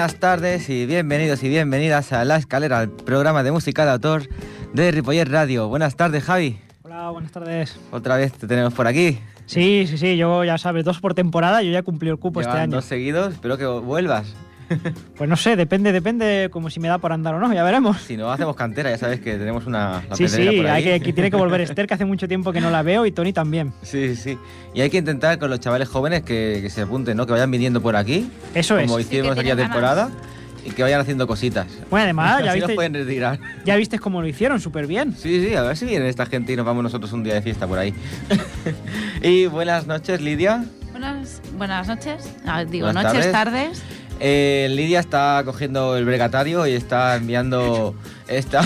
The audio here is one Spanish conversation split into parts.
Buenas tardes y bienvenidos y bienvenidas a La Escalera, el programa de música de autor de Ripollet Radio. Buenas tardes, Javi. Hola, buenas tardes. Otra vez te tenemos por aquí. Sí, sí, sí, yo ya sabes, dos por temporada, yo ya cumplí el cupo este año. dos seguidos, espero que vuelvas. Pues no sé, depende, depende como si me da por andar o no, ya veremos. Si no, hacemos cantera, ya sabes que tenemos una... la Sí, sí, por ahí. hay que, tiene que volver Esther, que hace mucho tiempo que no la veo, y Tony también. Sí, sí. Y hay que intentar con los chavales jóvenes que, que se apunten, ¿no? Que vayan viniendo por aquí, Eso es. como hicimos que aquella temporada, y que vayan haciendo cositas. Bueno, además, ya viste, pueden retirar. ya viste cómo lo hicieron, súper bien. Sí, sí, a ver si viene esta gente y nos vamos nosotros un día de fiesta por ahí. y buenas noches, Lidia. Buenas, buenas noches. Ah, digo, Buenas noches, tardes. tardes. Eh, Lidia está cogiendo el bregatario y está enviando está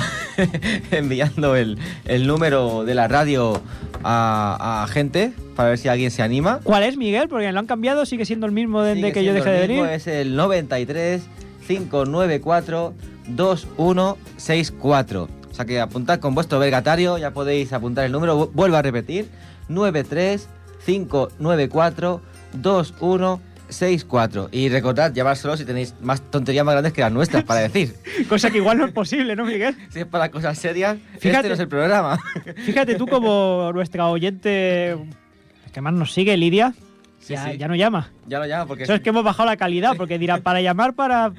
enviando el, el número de la radio a, a gente para ver si alguien se anima. ¿Cuál es, Miguel? Porque lo han cambiado, sigue siendo el mismo desde que yo dejé de venir. Es el 93 594 2164. O sea que apuntad con vuestro vergatario, ya podéis apuntar el número. Vu- Vuelvo a repetir: 93 594 2164. Y recordad, llevárselo si tenéis más tonterías más grandes que las nuestras para decir. Cosa que igual no es posible, ¿no, Miguel? Si es para cosas serias, Fíjate. este no es el programa. Fíjate tú como nuestra oyente que más nos sigue, Lidia, Sí, ya, sí. ya no llama. Ya lo llamo porque... Eso es que hemos bajado la calidad, porque dirá, para llamar, para,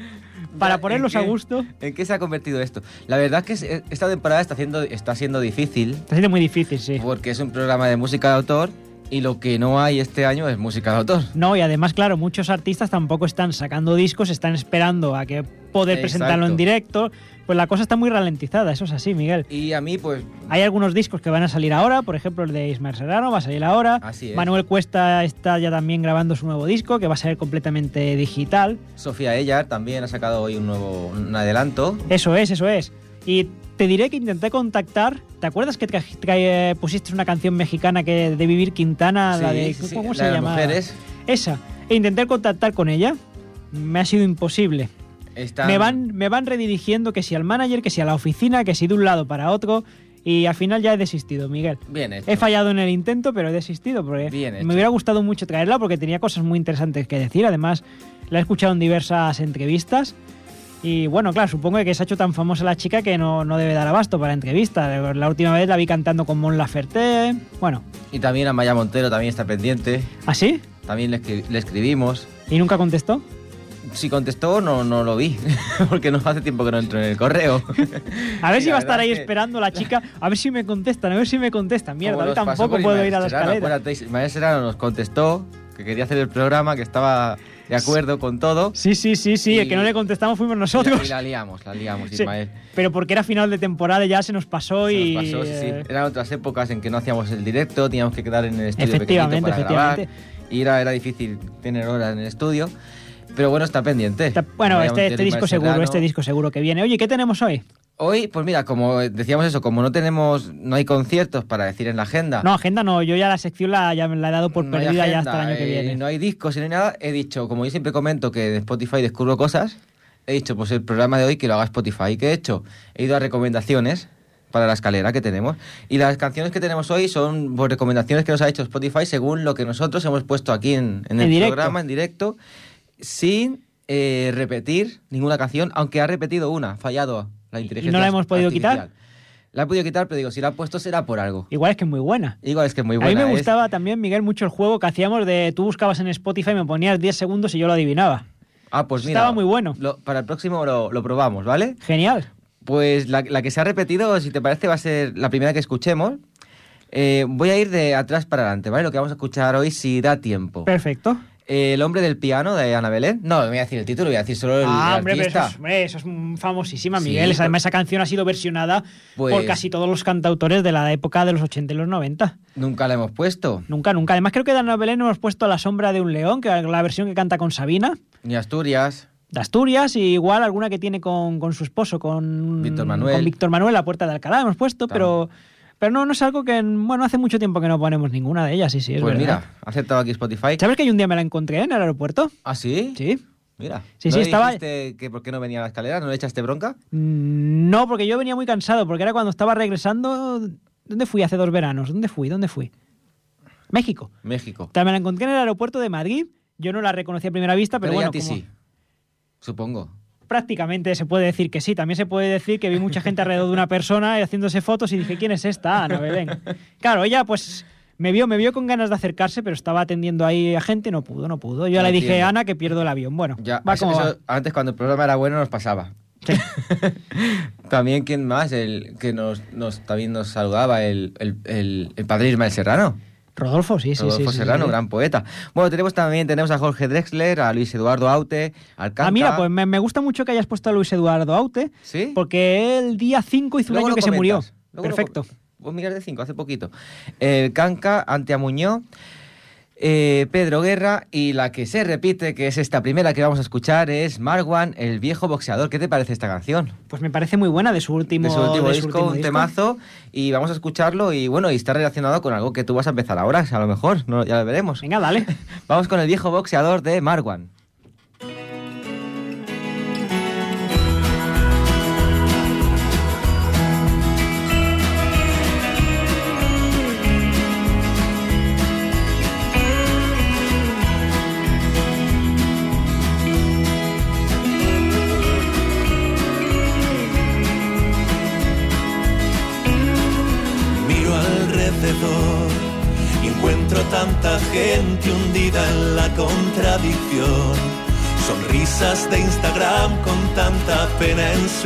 para ponerlos ¿en a qué? gusto. ¿En qué se ha convertido esto? La verdad es que es- esta temporada está, haciendo, está siendo difícil Está siendo muy difícil, sí. porque es un programa de música de autor y lo que no hay este año es música de autor. No, y además, claro, muchos artistas tampoco están sacando discos, están esperando a que poder presentarlo en directo. Pues la cosa está muy ralentizada, eso es así, Miguel. Y a mí, pues, Hay algunos discos que van a salir ahora, por ejemplo el de Ismael Serrano va a salir ahora. Así es. Manuel Cuesta está ya también grabando su nuevo disco, que va a ser completamente digital. Sofía Ellar también ha sacado hoy un nuevo un adelanto. Eso es, eso es. Y te diré que intenté contactar. ¿Te acuerdas que eh, pusiste una canción mexicana que de Vivir Quintana? la Sí, de, sí, sí, ¿Cómo la se llama? Esa. E intenté contactar con ella. Me ha sido imposible. Están- Me van, me van redirigiendo que si al manager, que si a la oficina, que si de un lado para otro. Y al final ya he desistido, Miguel. Bien hecho. He fallado en el intento, pero he desistido porque Bien hecho. me hubiera gustado mucho traerla porque tenía cosas muy interesantes que decir. Además, la he escuchado en diversas entrevistas. Y bueno, claro, supongo que se ha hecho tan famosa la chica que no, no debe dar abasto para entrevistas. La última vez la vi cantando con Mon Laferte. Bueno, Y también a Maya Montero también está pendiente. ¿así? También le, escri- le escribimos. ¿Y nunca contestó? Si contestó, no, no lo vi. porque no hace tiempo que no entro en el correo. A ver Sí, si va a estar ahí que- esperando la chica. A ver si me contestan, a ver si me contestan. Mierda, hoy tampoco puedo ir a la Serrano, escalera. Ismael Serrano nos contestó que quería hacer el programa, que estaba de acuerdo con todo. Sí, sí, sí, sí. El Y- que no le contestamos fuimos Y nosotros. la liamos, la liamos, Sí, Ismael. pero porque era final de temporada y ya se nos pasó Se y. nos pasó, sí, sí. eh, Eran otras épocas en que no hacíamos el directo, teníamos que quedar en el estudio Efectivamente, para efectivamente. grabar. Y era, era difícil tener horas en el estudio. Pero bueno, está pendiente. está- Bueno, este, este disco seguro, este disco seguro que viene. Oye, ¿qué tenemos hoy? Hoy, pues mira, como decíamos eso, como no tenemos, no hay conciertos para decir en la agenda. No, agenda no, yo ya la sección la, ya me la he dado por no perdida ya hasta el año que eh, viene. No hay discos y no hay nada. He dicho, como yo siempre comento que en Spotify descubro cosas, he dicho, pues el programa de hoy que lo haga Spotify. ¿Y qué he hecho? He ido a recomendaciones para la escalera que tenemos. Y las canciones que tenemos hoy son pues, recomendaciones que nos ha hecho Spotify según lo que nosotros hemos puesto aquí en, en el En programa, en directo, sin eh, repetir ninguna canción, aunque ha repetido una, fallado la inteligencia no la hemos podido artificial. quitar? La he podido quitar, pero digo, si la ha puesto será por algo. Igual es que es muy buena. Igual es que es muy a buena. mí me es- gustaba también, Miguel, mucho el juego que hacíamos de tú buscabas en Spotify, me ponías 10 segundos y yo lo adivinaba. Ah, pues mira. Estaba muy bueno. lo- para el próximo lo, lo probamos, ¿vale? Genial. Pues la, la que se ha repetido, si te parece, va a ser la primera que escuchemos. Eh, voy a ir de atrás para adelante, ¿vale? Lo que vamos a escuchar hoy, si da tiempo. Perfecto. El hombre del piano de Ana Belén. No, no voy a decir el título, voy a decir solo el, ah, el hombre, pero eso artista. es, hombre, eso es famosísima, Sí, Miguel. por- Además, esa canción ha sido versionada por Pues- casi todos los cantautores de la época de los 80 y los 90. Nunca la hemos puesto. Nunca, nunca. Además, creo que de Ana Belén hemos puesto La sombra de un león, que es la versión que canta con Sabina, Ni Asturias. de Asturias, y igual alguna que tiene con, con su esposo, con Víctor Manuel. con Víctor Manuel, La puerta de Alcalá, hemos puesto, pero, pero no, no es algo que, bueno, hace mucho tiempo que no ponemos ninguna de ellas, sí, sí, es pues verdad. mira, ha aceptado aquí Spotify. ¿Sabes que yo un día me la encontré en el aeropuerto? ¿Ah, sí? Sí. Mira. Sí, ¿No sí, estaba- que por qué no venía a la escalera? ¿No le echaste bronca? Mm, No, porque yo venía muy cansado, porque era cuando estaba regresando. ¿Dónde fui hace dos veranos? ¿Dónde fui? ¿Dónde fui? México. México. O sea, me la encontré en el aeropuerto de Madrid. Yo no la reconocí a primera vista, pero, Pero, ya bueno. a ti como- sí. Supongo. Prácticamente se puede decir que sí. También se puede decir que vi mucha gente alrededor de una persona y haciéndose fotos y dije, ¿quién es esta? Ana Belén. Claro, ella pues me vio, me vio con ganas de acercarse, pero estaba atendiendo ahí a gente, no pudo, no pudo. Yo le dije, Entiendo. Ana, que pierdo el avión. Bueno, Ya, va eso- como va. eso antes cuando el programa era bueno nos pasaba. Sí. También, ¿quién más? El que nos, nos también nos saludaba, el, el, el, el padre Ismael Serrano. Rodolfo, sí, sí, Rodolfo sí, sí, Serrano, sí. gran poeta. Bueno, tenemos también tenemos a Jorge Drexler, a Luis Eduardo Aute, al. Ah, mira, pues me, me gusta mucho que hayas puesto a Luis Eduardo Aute, ¿Sí? porque el día 5 hizo un Luego año lo que se murió. comentas, luego Perfecto. Pues mira, de 5, hace poquito. El Canca, Antea Muñoz, eh, Pedro Guerra y la que se repite, que es esta primera que vamos a escuchar, es Marwan, el viejo boxeador. ¿Qué te parece esta canción? Pues me parece muy buena de su último, de su último de su disco, último un disco. temazo, y vamos a escucharlo y bueno, y está relacionado con algo que tú vas a empezar ahora, a lo mejor, no, ya lo veremos. Venga, dale. Vamos con el viejo boxeador de Marwan.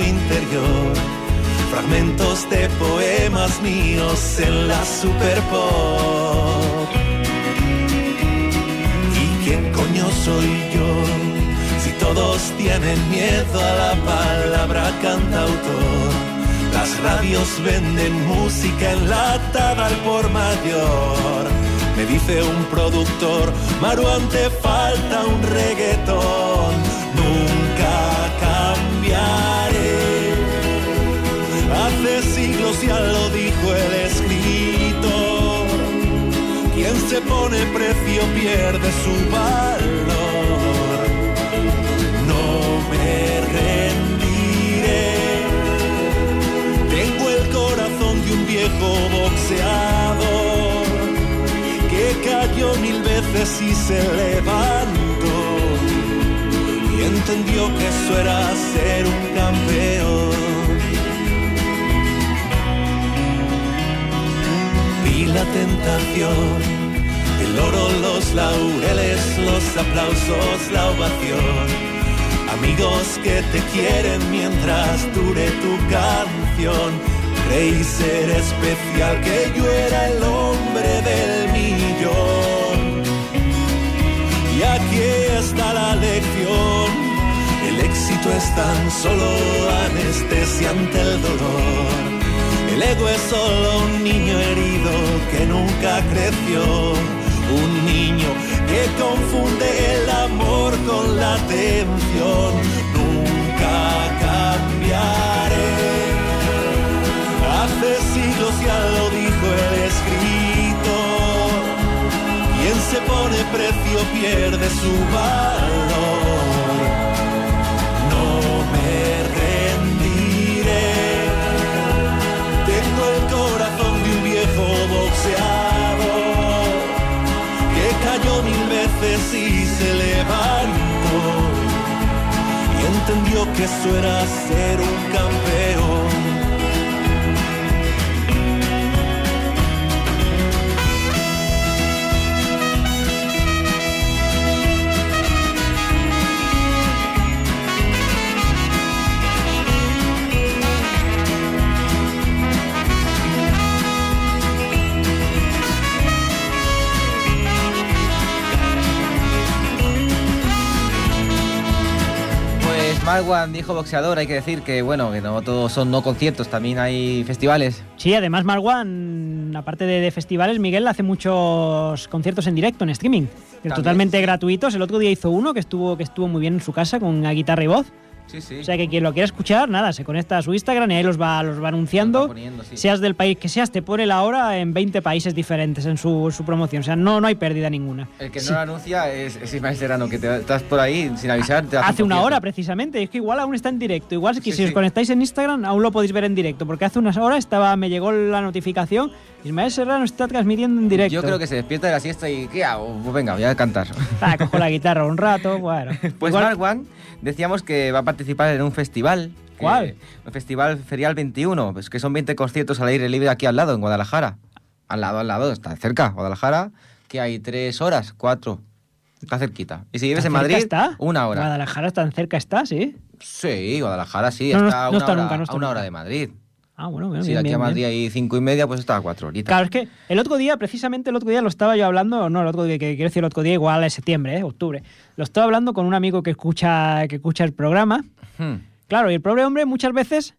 Interior. Fragmentos de poemas míos en la super pop. ¿Y quién coño soy yo? Si todos tienen miedo a la palabra cantautor. Las radios venden música enlatada al por mayor. Me dice un productor, Maruán te falta un reggaetón. Ya lo dijo el escritor. Quien se pone precio pierde su valor. No me rendiré. Tengo el corazón de un viejo boxeador que cayó mil veces y se levantó. Y entendió que eso era ser un campeón. Vi la tentación, el oro, los laureles, los aplausos, la ovación. Amigos que te quieren mientras dure tu canción. Creí ser especial, que yo era el hombre del millón. Y aquí está la lección. El éxito es tan solo anestesia ante el dolor. El ego es solo un niño herido que nunca creció. Un niño que confunde el amor con la atención. Nunca cambiaré. Hace siglos ya lo dijo el escritor. Quien se pone precio pierde su valor. Veces y se levantó y entendió que eso era ser un campeón. Marwan, viejo boxeador, hay que decir que bueno, que no todos son no conciertos, también hay festivales. Sí, además Marwan, aparte de, de festivales, Miguel hace muchos conciertos en directo, en streaming, totalmente gratuitos. El otro día hizo uno que estuvo, que estuvo muy bien en su casa con una guitarra y voz. Sí, sí. O sea que quien lo quiera escuchar, nada, se conecta a su Instagram y ahí los va, los va anunciando. Los va poniendo, sí. Seas del país que seas, te pone la hora en 20 países diferentes en su, su promoción. O sea, no, no hay pérdida ninguna. El que no lo anuncia es, es Ismael Serrano, que te, estás por ahí sin avisar. Te hace Hace un una hora precisamente, es que igual aún está en directo. Igual que Sí, si os conectáis en Instagram aún lo podéis ver en directo, porque hace unas horas estaba, me llegó la notificación, Ismael Serrano está transmitiendo en directo. Yo creo que se despierta de la siesta y ¿qué hago? Pues venga, voy a cantar. Ah, cojo la guitarra un rato, bueno. Pues Igual- Mark One decíamos que va a participar en un festival. ¿Cuál? Un festival Ferial 21, pues que son 20 conciertos al aire libre aquí al lado, en Guadalajara. Al lado, al lado, está cerca, Guadalajara, que hay tres horas, cuatro. Está cerquita. Y si vives en ¿Tan cerca Madrid, está? una hora. Guadalajara tan cerca está, sí. Sí, Guadalajara sí, No, no, está, a no una, está hora, nunca, no a una nunca. hora de Madrid. Ah, bueno, bueno. Si bien, de aquí a bien, Madrid bien. hay cinco y media, pues está a cuatro horitas. Claro, es que el otro día, precisamente el otro día lo estaba yo hablando, no, el otro día, que quiero decir el otro día, igual es septiembre, ¿eh? octubre. Lo estaba hablando con un amigo que escucha, que escucha el programa. Hmm. Claro, y el pobre hombre muchas veces,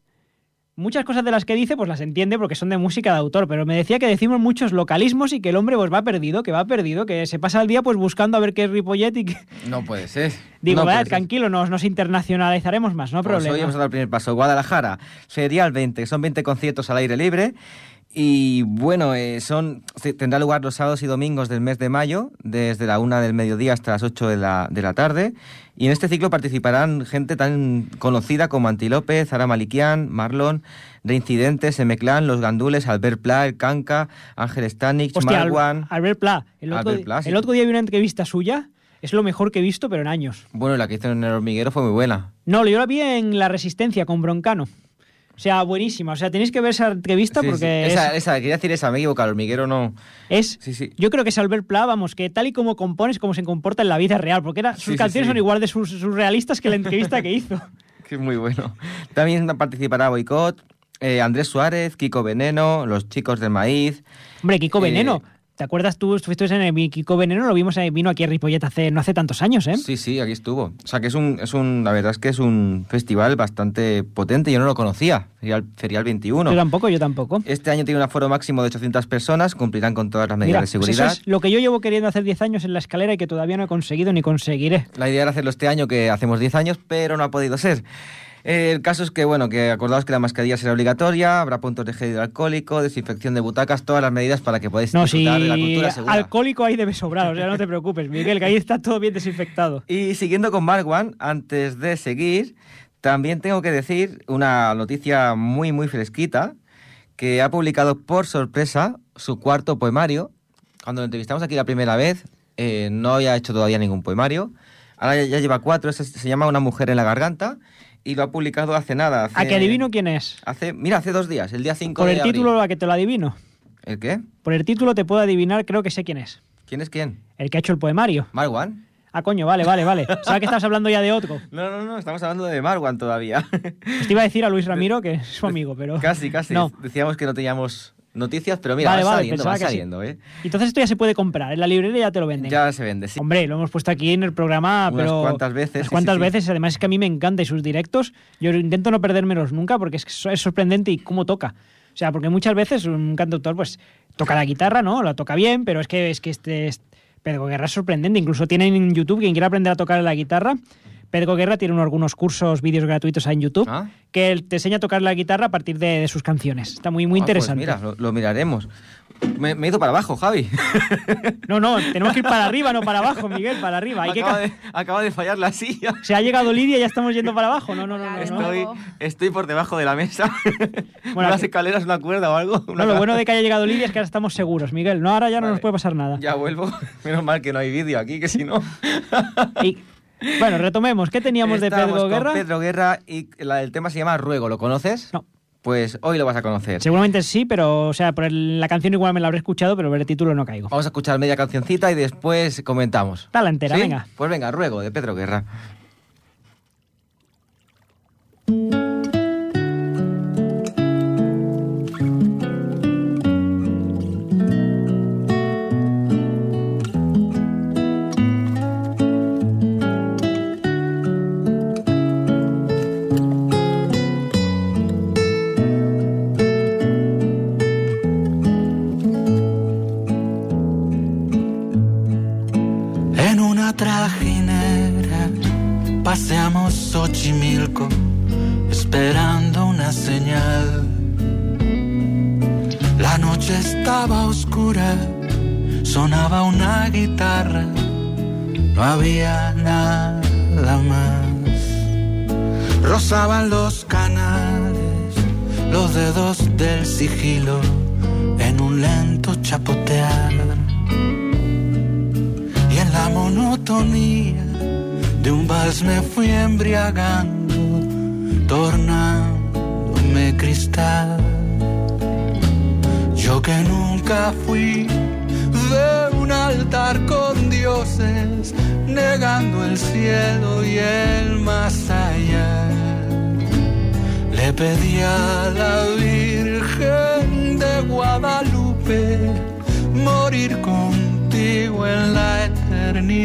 muchas cosas de las que dice, pues las entiende porque son de música de autor, pero me decía que decimos muchos localismos y que el hombre pues va perdido, que va perdido, que se pasa el día pues buscando a ver qué es Ripollet y que... No puede ser. Digo, no "Vale, puede ser. tranquilo, nos, nos internacionalizaremos más, no Pues problema. hoy hemos dado el primer paso. Guadalajara, Ferial 20, son 20 conciertos al aire libre. Y bueno, eh, son tendrá lugar los sábados y domingos del mes de mayo, desde la una del mediodía hasta las 8 de la, de la tarde. Y en este ciclo participarán gente tan conocida como Antilope, Zara Malikian, Marlon, Reincidentes, M-Clan, Los Gandules, Albert Pla, El Canca, Ángel Stanich, Hostia, Marwan. Albert Pla. El otro, Albert Pla, sí. el otro día vi una entrevista suya, es lo mejor que he visto, pero en años. Bueno, la que hizo en el hormiguero fue muy buena. No, yo la vi en La Resistencia con Broncano. O sea, buenísima. O sea, tenéis que ver esa entrevista Sí, sí. porque es, Esa, esa, quería decir esa, me he equivocado, el hormiguero no. es- Sí, sí. Yo creo que es Albert Pla, vamos, que tal y como compones, como se comporta en la vida real. Porque era, sus canciones son igual de sus- surrealistas que la entrevista que hizo. Que es muy bueno. También participará Boicot, eh, Andrés Suárez, Kiko Veneno, Los Chicos del Maíz. Hombre, Kiko Eh, Veneno. ¿Te acuerdas tú? Estuviste en el Kiko Veneno, lo vimos, eh, vino aquí a Ripollet hace, no hace tantos años, ¿eh? Sí, sí, aquí estuvo. O sea que es un, es un, la verdad es que es un festival bastante potente, yo no lo conocía, Ferial, Ferial 21. Yo tampoco, yo tampoco. Este año tiene un aforo máximo de 800 personas, cumplirán con todas las medidas Mira, de pues seguridad. eso es lo que yo llevo queriendo hacer 10 años en la escalera y que todavía no he conseguido ni conseguiré. La idea era hacerlo este año, que hacemos 10 años, pero no ha podido ser. Eh, el caso es que, bueno, que acordaos que la mascarilla será obligatoria, habrá puntos de gel hidroalcohólico, desinfección de butacas, todas las medidas para que podáis No, si disfrutar de la cultura segura. alcohólico ahí debe sobrar, o sea, no te preocupes, Miguel, que ahí está todo bien desinfectado. Y siguiendo con Mark One, antes de seguir, también tengo que decir una noticia muy, muy fresquita, que ha publicado por sorpresa su cuarto poemario. Cuando lo entrevistamos aquí la primera vez, eh, no había hecho todavía ningún poemario. Ahora ya, ya lleva cuatro, ese se llama Una mujer en la garganta, y lo ha publicado hace nada. Hace, ¿A que adivino quién es? Hace, mira, hace dos días, el día 5 Por de el abril. título a que te lo adivino. ¿El qué? Por el título te puedo adivinar, creo que sé quién es. ¿Quién es quién? El que ha hecho el poemario. ¿Mark One? Ah, coño, vale, vale, vale. Sabes que estabas hablando ya de otro. No, no, no, estamos hablando de Mark One todavía. Pues te iba a decir a Luis Ramiro, que es su amigo, pero... Casi, casi. No. Decíamos que no teníamos noticias, pero mira, Vale, va vale, saliendo, va que sí. saliendo, ¿eh? Entonces esto ya se puede comprar, en la librería ya te lo venden. Ya se vende, sí. Hombre, lo hemos puesto aquí en el programa, Unas pero... cuantas veces, Unas sí, cuantas sí, veces, además es que a mí me encanta y sus directos, yo intento no perdérmelos nunca porque es, que es sorprendente y cómo toca. O sea, porque muchas veces un cantautor pues toca la guitarra, ¿no? La toca bien, pero es que, es que este... es- Pedro Guerra es sorprendente, incluso tiene en YouTube, quien quiera aprender a tocar la guitarra, Pedro Guerra tiene unos- algunos cursos, vídeos gratuitos en YouTube, Ah. que él te enseña a tocar la guitarra a partir de, de sus canciones. Está muy, muy Ah, pues interesante. mira, lo, lo miraremos. Me, me he ido para abajo, Javi. No, no, tenemos que ir para arriba, no para abajo, Miguel, para arriba. Hay acaba, ca- de, acaba de fallar la silla. Se ha llegado Lidia y ya estamos yendo para abajo. No, no, no. Estoy, por debajo de la mesa. Bueno, Unas que- escaleras, una cuerda o algo. No, lo bueno de que haya llegado Lidia es que ahora estamos seguros, Miguel. No, ahora ya no nos puede pasar nada. Ya vuelvo. Menos mal que no hay vídeo aquí, que si no... Y- bueno, retomemos. ¿Qué teníamos de Pedro con Guerra? Pedro Guerra y la, el tema se llama Ruego. ¿Lo conoces? No. Pues hoy lo vas a conocer. Seguramente sí, pero, o sea, por el- la canción igual me la habré escuchado, pero ver el título no caigo. Vamos a escuchar media cancioncita y después comentamos. Dale entera, ¿Sí? venga. Pues venga, Ruego, de Pedro Guerra.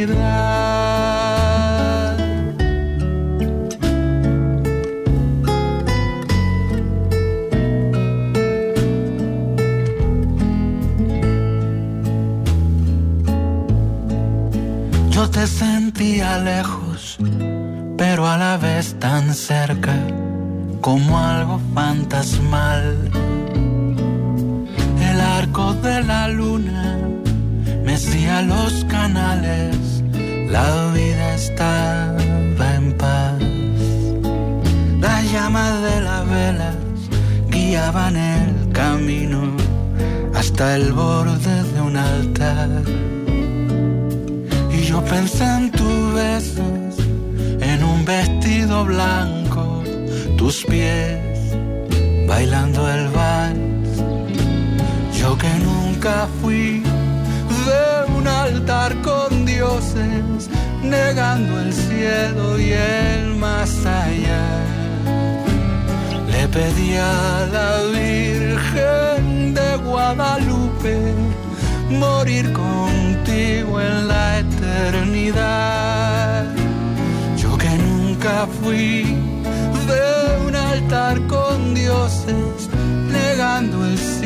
Eternidad.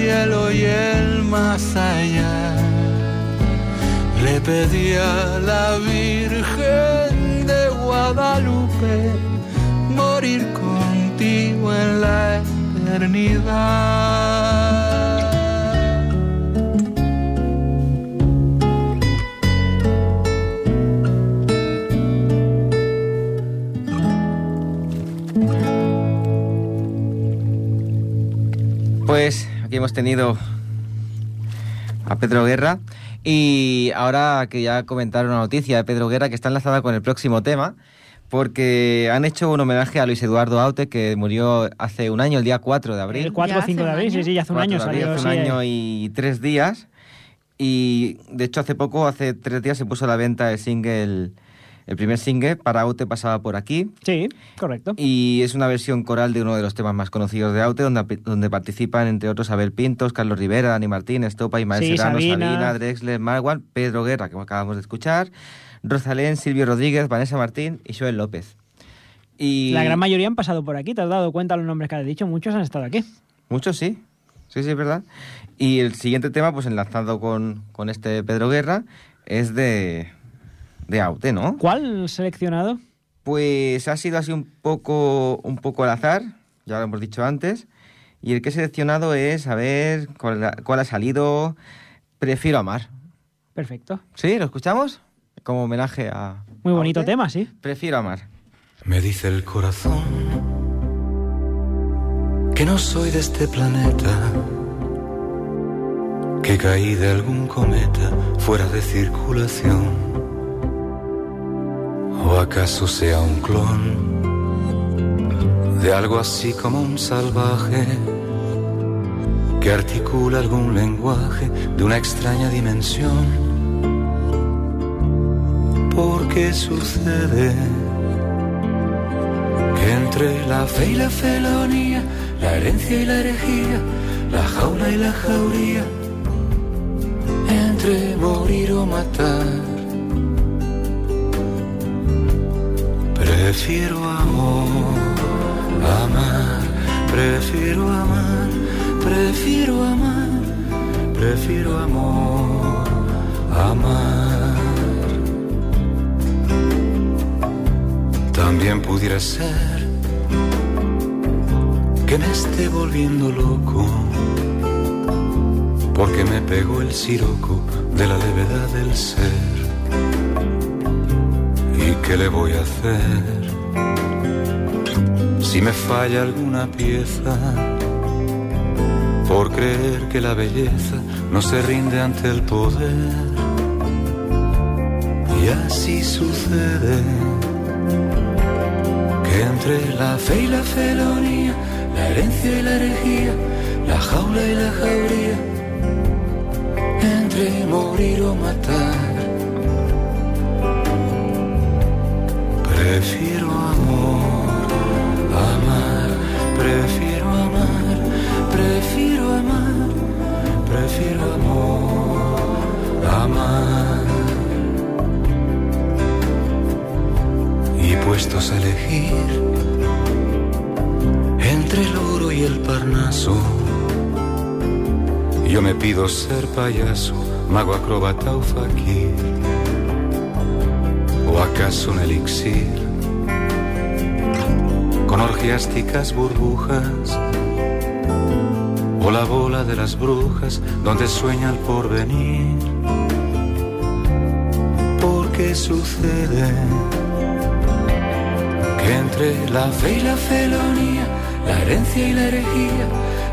Cielo y el más allá. Le pedí a la Virgen de Guadalupe morir contigo en la eternidad. Aquí hemos tenido a Pedro Guerra y ahora que ya comentaron una noticia de Pedro Guerra que está enlazada con el próximo tema porque han hecho un homenaje a Luis Eduardo Aute que murió hace un año, el día 4 de abril. El 4 o Ya 5 de abril, sí, sí, ya hace un 4 año abril, salió. hace un sí, año y tres días. Y de hecho hace poco, hace tres días, se puso a la venta el single, el primer single, para Aute pasaba por aquí. Sí, correcto. Y es una versión coral de uno de los temas más conocidos de Aute, donde, donde participan, entre otros, Abel Pintos, Carlos Rivera, Dani Martín, Estopa, Ismael Sí, Serrano, Sabina. Sabina, Drexler, Marwan, Pedro Guerra, que acabamos de escuchar, Rosalén, Silvio Rodríguez, Vanessa Martín y Joel López. Y La gran mayoría han pasado por aquí, ¿te has dado cuenta de los nombres que has dicho? Muchos han estado aquí. Muchos sí, sí, sí, es verdad. Y el siguiente tema, pues enlazado con, con este Pedro Guerra, es de, de Aute, ¿no? ¿Cuál seleccionado? Pues ha sido así un poco, un poco al azar, ya lo hemos dicho antes. Y el que he seleccionado es, a ver, cuál, ha- cuál ha salido. Prefiero amar. Perfecto. ¿Sí? ¿Lo escuchamos? Como homenaje a. Muy bonito tema, sí. Prefiero amar. Me dice el corazón que no soy de este planeta, que caí de algún cometa fuera de circulación, o acaso sea un clon de algo así como un salvaje que articula algún lenguaje de una extraña dimensión. ¿Por qué sucede? que entre la fe y la felonía, la herencia y la herejía, la jaula y la jauría, entre morir o matar, prefiero amor, amar, prefiero amar, prefiero amar, prefiero amor, amar. También pudiera ser que me esté volviendo loco, porque me pegó el siroco de la levedad del ser. ¿Y qué le voy a hacer? Si me falla alguna pieza, por creer que la belleza no se rinde ante el poder. Y así sucede que entre la fe y la felonía, la herencia y la herejía, la jaula y la jauría, entre morir o matar, prefiero amor, prefiero amar, prefiero amar, prefiero amor, amar. y puestos a elegir entre el oro y el parnaso, yo me pido ser payaso, mago acróbata o fakir, o acaso un elixir orgiásticas burbujas, o la bola de las brujas donde sueña el porvenir. Porque sucede que entre la fe y la felonía, la herencia y la herejía,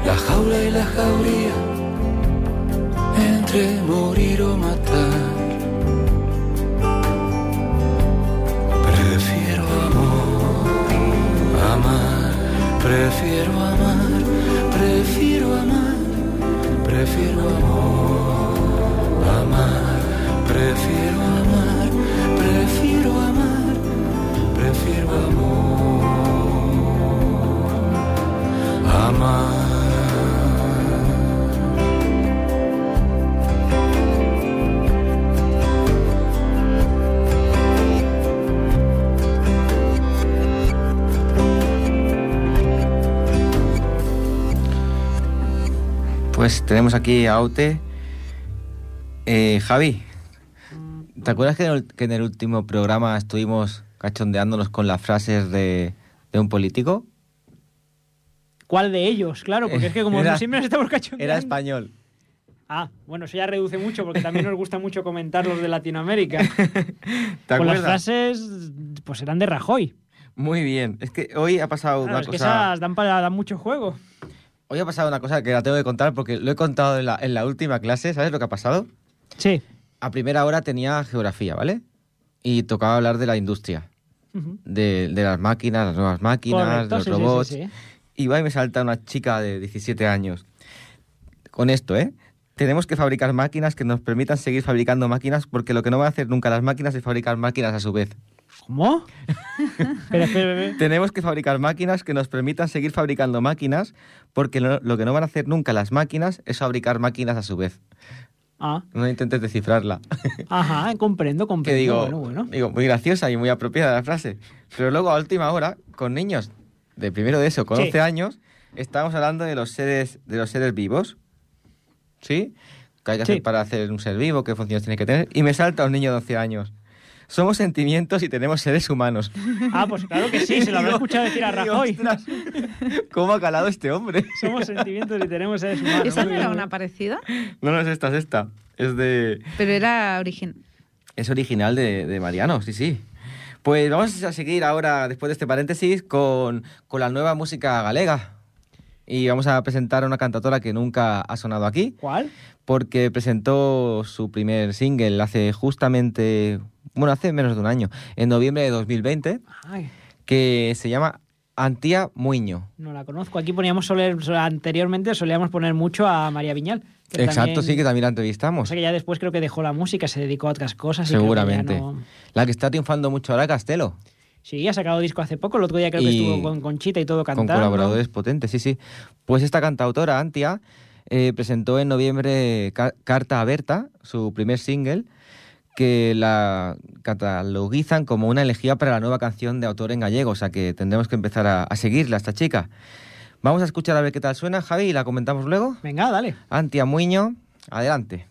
la jaula y la jauría, entre morir o matar, prefiero amar, prefiero amar, prefiero amor, amar, prefiero amar, prefiero amar prefiero amor, amar. Pues tenemos aquí a Aute. Eh, Javi, ¿te acuerdas que en, el, que en el último programa estuvimos cachondeándonos con las frases de, de un político? ¿Cuál de ellos? Claro, porque es que como Era- siempre nos estamos cachondeando. Era español. Ah, bueno, eso ya reduce mucho porque también nos gusta mucho comentar los de Latinoamérica. ¿Te Con las acuerdas? frases, pues eran de Rajoy. Muy bien. Es que hoy ha pasado Claro, una es que esas dan para dar mucho juego. Hoy ha pasado una cosa que la tengo que contar porque lo he contado en la, en la última clase. ¿Sabes lo que ha pasado? Sí. A primera hora tenía geografía, ¿vale? Y tocaba hablar de la industria, Ujú. de, de las máquinas, las nuevas máquinas, Correcto, los sí, sí, sí, robots. sí. Y va y me salta una chica de 17 años. Con esto, ¿eh? Tenemos que fabricar máquinas que nos permitan seguir fabricando máquinas porque lo que no van a hacer nunca las máquinas es fabricar máquinas a su vez. ¿Cómo? espera, espera, espera. Tenemos que fabricar máquinas que nos permitan seguir fabricando máquinas porque lo, lo que no van a hacer nunca las máquinas es fabricar máquinas a su vez. Ah, No intentes descifrarla. ajá, comprendo, que comprendo. digo, bueno, bueno. digo, muy graciosa y muy apropiada la frase. Pero luego a última hora, con niños de primero de eso, con Sí. 11 años, estábamos hablando de los seres, de los seres vivos. ¿Sí? ¿Qué hay que Sí. hacer para hacer un ser vivo? ¿Qué funciones tiene que tener? Y me salta un niño de 11 años. Somos sentimientos y tenemos seres humanos. Ah, pues claro que sí, se lo habrá escuchado decir a Rajoy. "Ostras, ¿Cómo ha calado este hombre? Somos sentimientos y tenemos seres humanos. ¿Esa no era una parecida? No, no es esta, es esta. Es de... Pero era origen. Es original de, de Mariano, sí, sí. Pues vamos a seguir ahora, después de este paréntesis, con, con la nueva música galega. Y vamos a presentar a una cantautora que nunca ha sonado aquí, ¿Cuál? porque presentó su primer single hace justamente, bueno, hace menos de un año, en noviembre de 2020, Ay, que se llama Antía Muiño. no la conozco. Aquí poníamos soler, anteriormente solíamos poner mucho a María Viñal. que Exacto, también- sí, que también la O entrevistamos. sea que ya después creo que dejó la música, se dedicó a otras cosas. que Seguramente. no- La que está triunfando mucho ahora, Castelo. Sí, ha sacado disco hace poco. El otro día creo que estuvo con Conchita y todo con cantando. colaboradores potentes, sí, sí. Pues esta cantautora, Antia, eh, presentó en noviembre Ca- Carta Aberta, su primer single, que la catalogizan como una elegía para la nueva canción de autor en gallego, o sea que tendremos que empezar a, a seguirla, esta chica. Vamos a escuchar a ver qué tal suena, Javi, y la comentamos luego. Venga, dale. Antia Muiño, adelante.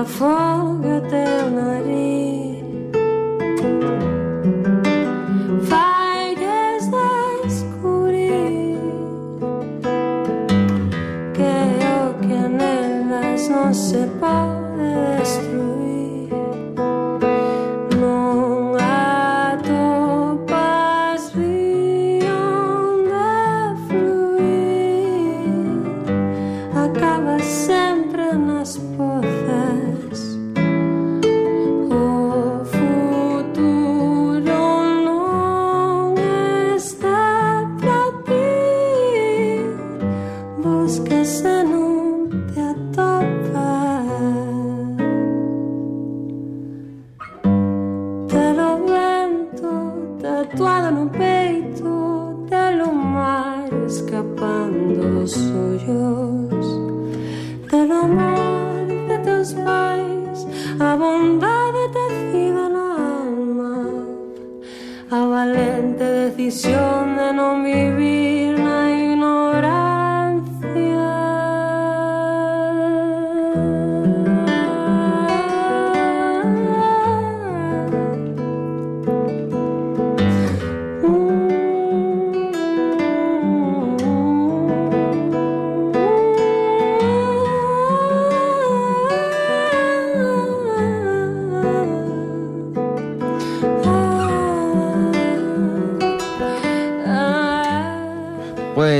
afoga teu nariz.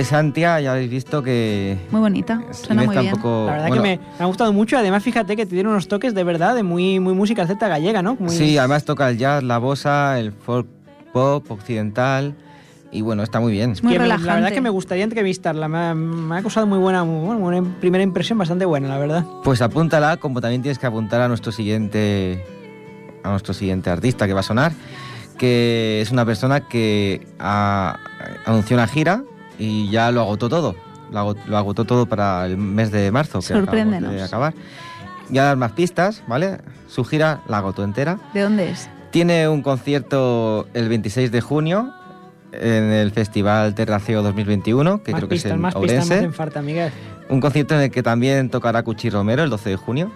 Santia, ya habéis visto que... Muy bonita, suena Inés muy bien. La verdad bueno, que me, me ha gustado mucho. Además, fíjate que tiene unos toques de verdad de muy, muy música celta gallega, ¿no? Muy- Sí, además toca el jazz, la bossa, el folk pop occidental y bueno, está muy bien. Muy que me- La relajante. verdad que me gustaría entrevistarla. Me ha, me ha causado muy buena, muy, bueno, una primera impresión bastante buena, la verdad. Pues apúntala, como también tienes que apuntar a nuestro siguiente a nuestro siguiente artista que va a sonar, que es una persona que ah, anunció una gira y ya lo agotó todo. Lo agotó, lo agotó todo para el mes de marzo, que acabamos Sorpréndenos. de acabar. Ya dar más pistas, ¿vale? Su gira la agotó entera. ¿De dónde es? Tiene un concierto el 26 de junio en el Festival Terraceo 2021, que más creo que pistas, es en más pistas, Ourense. más en falta, Miguel. Un concierto en el que también tocará Cuchi Romero el 12 de junio.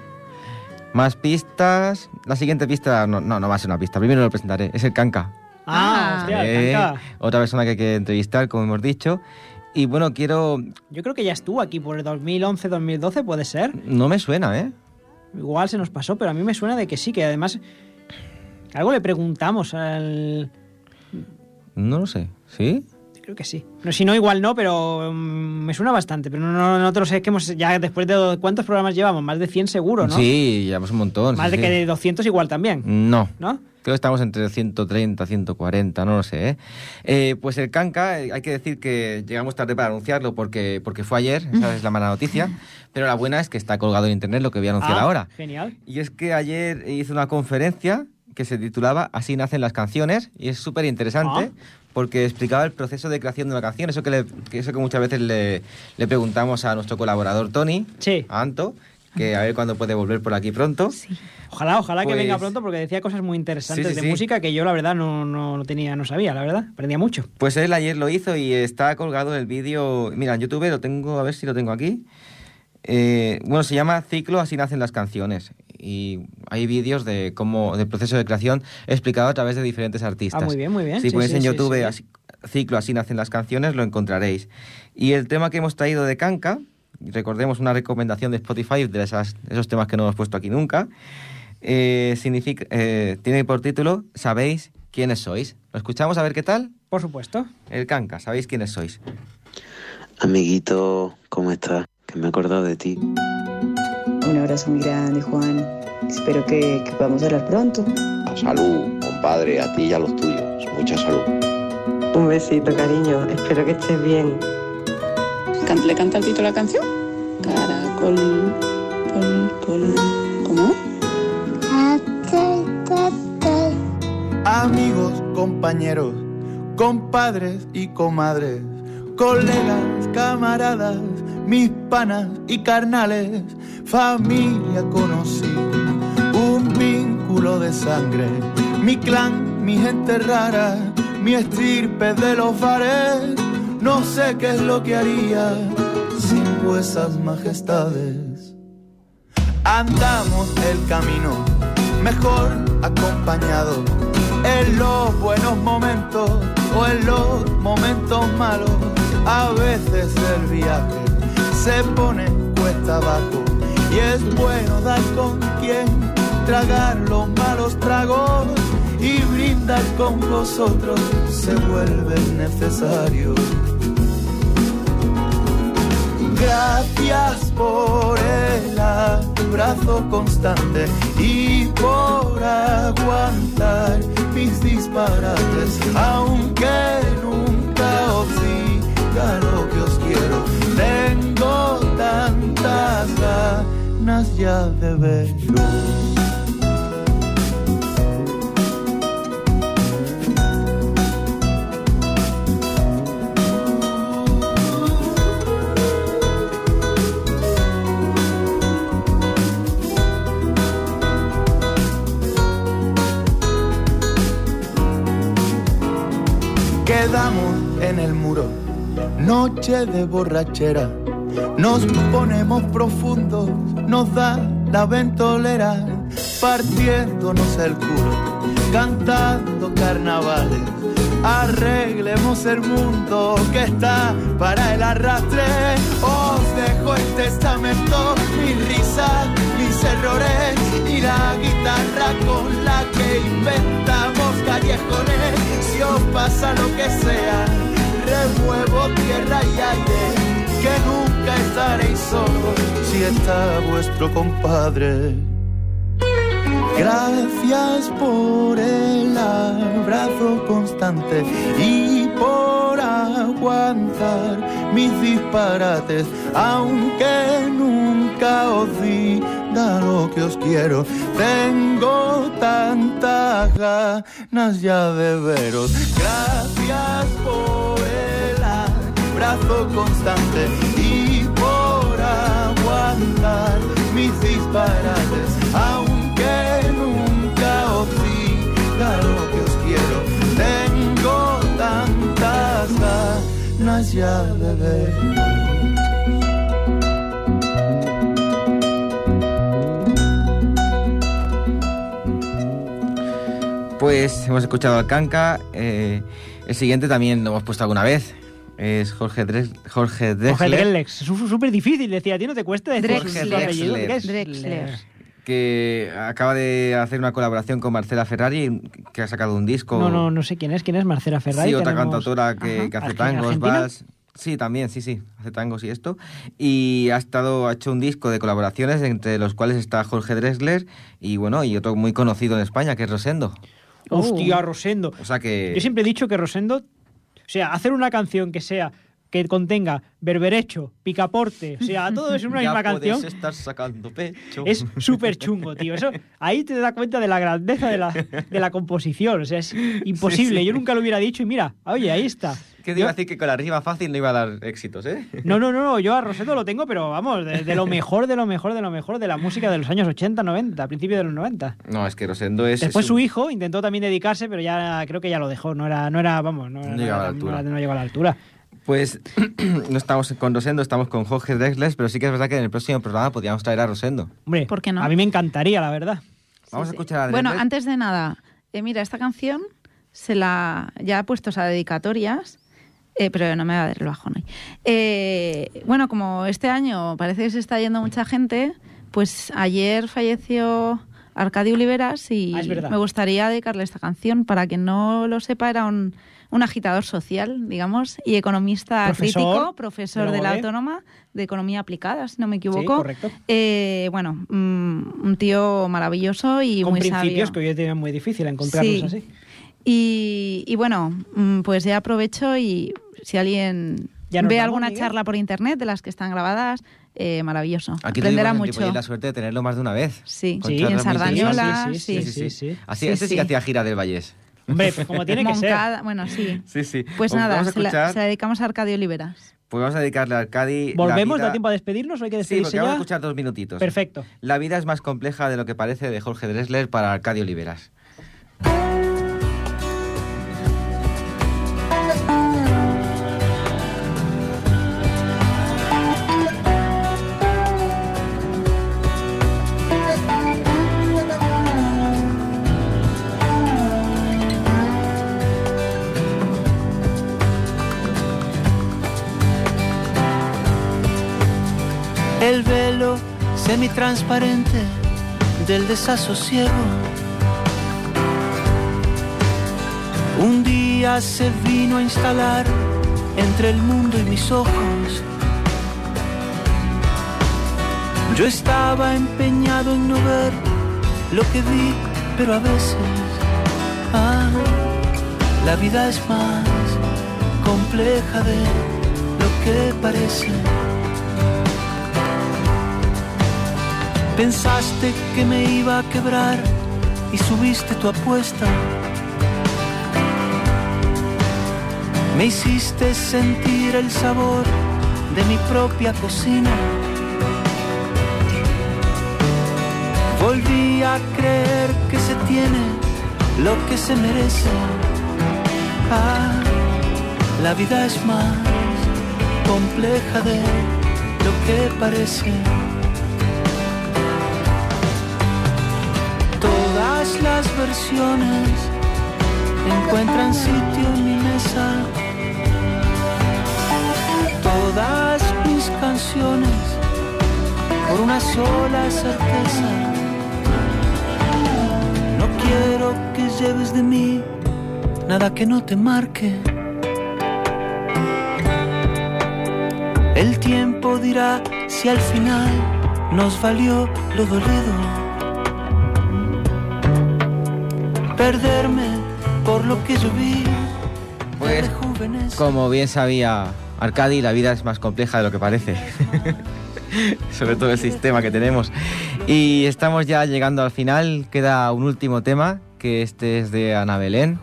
Más pistas. La siguiente pista, no, no, no va a ser una pista. Primero lo presentaré. Es el Canca. Ah, Ah. hostia, Eh, otra persona que hay que entrevistar, como hemos dicho. Y bueno, quiero. Yo creo que ya estuvo aquí por el 2011, 2012, puede ser. No me suena, ¿eh? Igual se nos pasó, pero a mí me suena de que sí, que además algo le preguntamos al... No lo sé. ¿Sí? Creo que sí. No, si no, igual no, pero mm, me suena bastante. Pero no, no, no te lo sé, es que hemos ya después de... ¿Cuántos programas llevamos? Más de 100 seguro, ¿no? Sí, llevamos un montón. Más sí, de sí. que de 200 igual también, No. ¿no? Creo que estamos entre 130, 140, no lo sé. ¿eh? Eh, pues el Canca, eh, hay que decir que llegamos tarde para anunciarlo porque, porque fue ayer, esa es la mala noticia. Pero la buena es que está colgado en internet lo que voy a anunciar Ah, ahora. Genial. Y es que ayer hizo una conferencia que se titulaba Así nacen las canciones y es súper interesante Ah. Porque explicaba el proceso de creación de una canción, eso que, le- que eso que muchas veces le, le preguntamos a nuestro colaborador Tony, Sí. a Anto, que a ver cuándo puede volver por aquí pronto. Sí. Ojalá, ojalá que Pues- venga pronto porque decía cosas muy interesantes Sí, sí, de sí. música que yo la verdad no, no, no tenía, no sabía, la verdad. Aprendía mucho. Pues él ayer lo hizo y está colgado el vídeo. Mira, en YouTube lo tengo, a ver si lo tengo aquí. Eh, bueno, se llama Ciclo, así nacen las canciones. Y hay vídeos de cómo, del proceso de creación explicado a través de diferentes artistas. Ah, muy bien, muy bien. Si Sí, ponéis sí, en YouTube sí. así- Ciclo, así nacen las canciones, lo encontraréis. Y el tema que hemos traído de Canca, y recordemos una recomendación de Spotify de esas- esos temas que no hemos puesto aquí nunca, eh, significa, eh, tiene por título ¿Sabéis quiénes sois? ¿Lo escuchamos a ver qué tal? Por supuesto. El Canca, ¿sabéis quiénes sois? Amiguito, ¿cómo estás? Que me he acordado de ti. Un abrazo muy grande, Juan. Espero que, que podamos hablar pronto. Salud, compadre, a ti y a los tuyos. Mucha salud. Un besito, cariño. Espero que estés bien. ¿Le canta el título la canción? Caracol, col, col. ¿Cómo? Amigos, compañeros, compadres y comadres, colegas, camaradas, mis panas y carnales, familia conocí, un vínculo de sangre, mi clan, mi gente rara, mi estirpe de los bares, no sé qué es lo que haría sin vuesas majestades. Andamos el camino mejor acompañado en los buenos momentos o en los momentos malos. A veces el viaje se pone cuesta abajo y es bueno dar con quien tragar los malos tragos y brindar con vosotros se vuelve necesario. Gracias por el abrazo constante y por aguantar mis disparates, aunque nunca os diga lo que os quiero. Tengo tantas ganas ya de veros. Quedamos en el muro, noche de borrachera. Nos ponemos profundos, nos da la ventolera, partiéndonos el culo, cantando carnavales. Arreglemos el mundo que está para el arrastre. Os dejo el testamento, mi risa, mis errores y la guitarra con la que inventamos callejones. Si os pasa lo que sea, remuevo tierra y aire, que nunca estaréis solos si está vuestro compadre. Gracias por el abrazo constante y por aguantar mis disparates, aunque nunca os diga lo que os quiero. Tengo tantas ganas ya de veros. Gracias por abrazo constante y por aguantar mis disparates, aunque nunca os diga lo que os quiero. Tengo tantas ganas ya de ver. Pues hemos escuchado al Canca. eh, el siguiente también lo hemos puesto alguna vez. Es Jorge, Dres Jorge Drexler. Jorge Drexler. Es súper difícil. Decía, ¿a ti no te cuesta decir Drexler. Drexler. Drexler. que acaba de hacer una colaboración con Marcela Ferrari, que ha sacado un disco. No, no, no sé quién es. ¿Quién es Marcela Ferrari? Sí, otra Tenemos- cantautora que, Ajá. que hace tangos, vals. Sí, también, sí, sí, hace tangos y esto. Y ha estado, ha hecho un disco de colaboraciones entre los cuales está Jorge Drexler y bueno, y otro muy conocido en España, que es Rosendo. Hostia, Rosendo. O sea que. Yo siempre he dicho que Rosendo, o sea, hacer una canción que sea que contenga berberecho, picaporte, o sea, todo en una ya misma puedes canción, estar sacando pecho. es súper chungo, tío. Eso, ahí te das cuenta de la grandeza de la, de la composición. O sea, es imposible. Sí, sí. Yo nunca lo hubiera dicho y mira, oye, ahí está. Que te iba a decir que con la rima fácil no iba a dar éxitos, ¿eh? No, no, no, no, yo a Rosendo lo tengo, pero vamos, de, de lo mejor, de lo mejor, de lo mejor de la música de los años 80, 90, a principios de los 90. No, es que Rosendo es. Después es su hijo intentó también dedicarse, pero ya creo que ya lo dejó. No era, no era vamos, no, No no llegaba a la era- altura. no era- no llegó a la altura. Pues no estamos con Rosendo, estamos con Jorge Drexler, pero sí que es verdad que en el próximo programa podríamos traer a Rosendo. Hombre, ¿Por qué no? a mí me encantaría, la verdad. Vamos a escuchar a Bueno, antes de nada, eh, mira, esta canción se la ya he puesto a dedicatorias, eh, pero no me va a dar el bajón hoy. Eh, bueno, como este año parece que se está yendo mucha gente, pues ayer falleció Arcadio Oliveras y Ah, me gustaría dedicarle esta canción. Para quien no lo sepa, era un, un agitador social, digamos, y economista Profesor crítico, profesor de la. Autónoma de Economía Aplicada, si no me Sí, equivoco. correcto. Eh, bueno, mm, un tío maravilloso y Con muy principios sabio. que hoy día es muy difícil encontrarlos Sí. así. Y, y bueno, mm, pues ya aprovecho y si alguien ve vamos, alguna Miguel. charla por internet de las que están grabadas, eh, maravilloso. Aquí Aprenderá mucho. Ripollet la suerte de tenerlo más de una vez. Sí, Con Sí, en Sardañola, sí, sí, sí. sí, sí. Así, Sí, ese sí, sí. que hacía gira del Vallés. Hombre, pues como tiene que ser. Bueno, sí. Sí, sí. Pues Os nada, se la, escuchar- se la dedicamos a Arcadio Oliveras. Pues vamos a dedicarle a Arcadi. la ¿Volvemos? vida- ¿Da tiempo a despedirnos o hay que Sí, despedirse porque vamos a escuchar dos minutitos. Perfecto. La vida es más compleja de lo que parece de Jorge Dressler para Arcadio Oliveras. El velo semitransparente del desasosiego. Un día se vino a instalar entre el mundo y mis ojos. Yo estaba empeñado en no ver lo que vi, pero a veces, ah, la vida es más compleja de lo que parece. Pensaste que me iba a quebrar y subiste tu apuesta. Me hiciste sentir el sabor de mi propia cocina. Volví a creer que se tiene lo que se merece. Ah, la vida es más compleja de lo que parece. Las versiones encuentran sitio en mi mesa. Todas mis canciones por una sola certeza. No quiero que lleves de mí nada que no te marque. El tiempo dirá si al final nos valió lo dolido. Perderme por lo que yo vi. Pues, como bien sabía Arcadi, la vida es más compleja de lo que parece. Sobre todo el sistema que tenemos. Y estamos ya llegando al final. Queda un último tema, que este es de Ana Belén.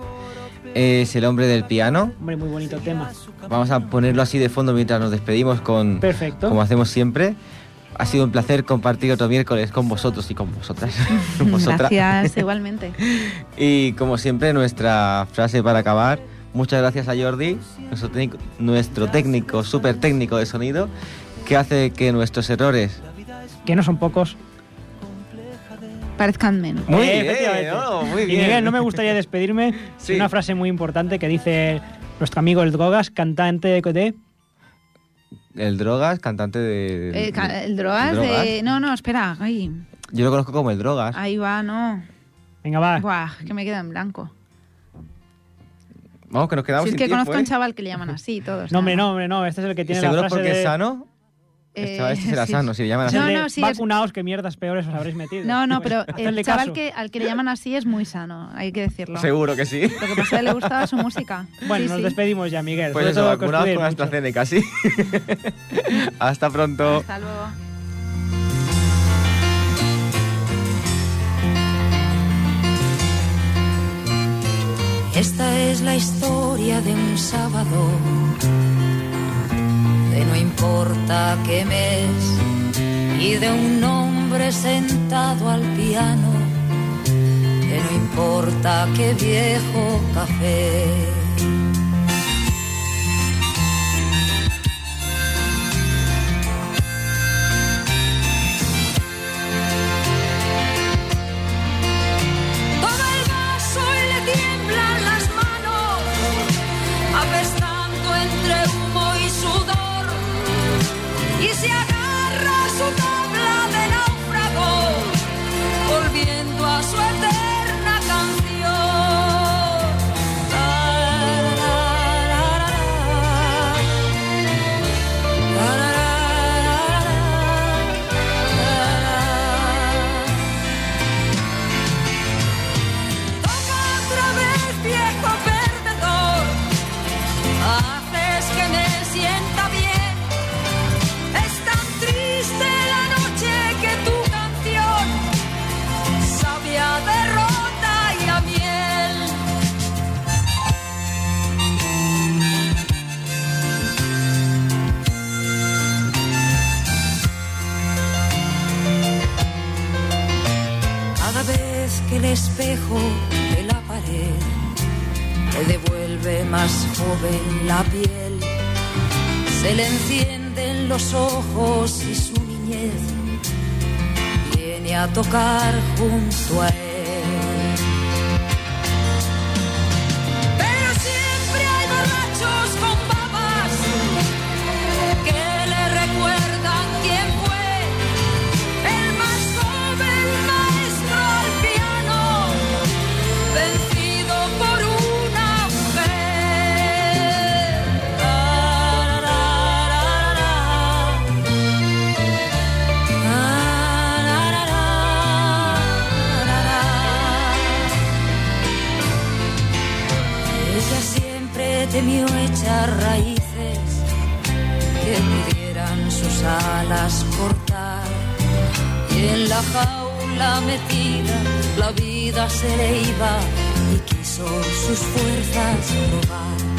Es el hombre del piano. Hombre, muy bonito tema. Vamos a ponerlo así de fondo mientras nos despedimos con, Perfecto. como hacemos siempre. Ha sido un placer compartir otro miércoles con vosotros y con vosotras. Vosotras. Gracias, igualmente. Y como siempre, nuestra frase para acabar. Muchas gracias a Jordi, nuestro técnico, nuestro técnico, súper técnico de sonido, que hace que nuestros errores... Que no son pocos. Parezcan menos. Muy Eh, bien, oh, muy Y bien. Miguel, no me gustaría despedirme Sí. sin una frase muy importante que dice nuestro amigo el Drogas, cantante de... El Drogas, cantante de... Eh, ca- el drogas, Drogas. de... No, no, espera. Ay, Yo lo conozco como el Drogas. ahí va, no. Venga, va. Buah, que me queda en blanco. Vamos, que nos quedamos Si es sin que tiempo, conozco a ¿eh? un chaval que le llaman así, todos. No, hombre, no, hombre, no. Este es el que ¿Y tiene la seguro frase porque de... es sano? Eh, Este chaval este será sí. sano, si le llaman así. No, no, sí, es- Vacunaos, que mierdas peores os habréis metido. No, no, pero el chaval que, al que le llaman así es muy sano, hay que decirlo. Seguro que sí. Lo que pasa es que le gustaba su música. Bueno, Sí, nos sí. despedimos ya, Miguel. Pues eso, todo que os vacunados cuidéis con. AstraZeneca, sí. Hasta pronto. Hasta luego. Esta es la historia de un sábado, de no importa qué mes, y de un hombre sentado al piano, de no importa qué viejo café. Se agarra su tabla de náufrago, volviendo a su eterna espejo de la pared le devuelve más joven la piel, se le encienden los ojos y su niñez viene a tocar junto a él. Temió echar raíces que pudieran sus alas cortar. Y en la jaula metida la vida se le iba y quiso sus fuerzas probar.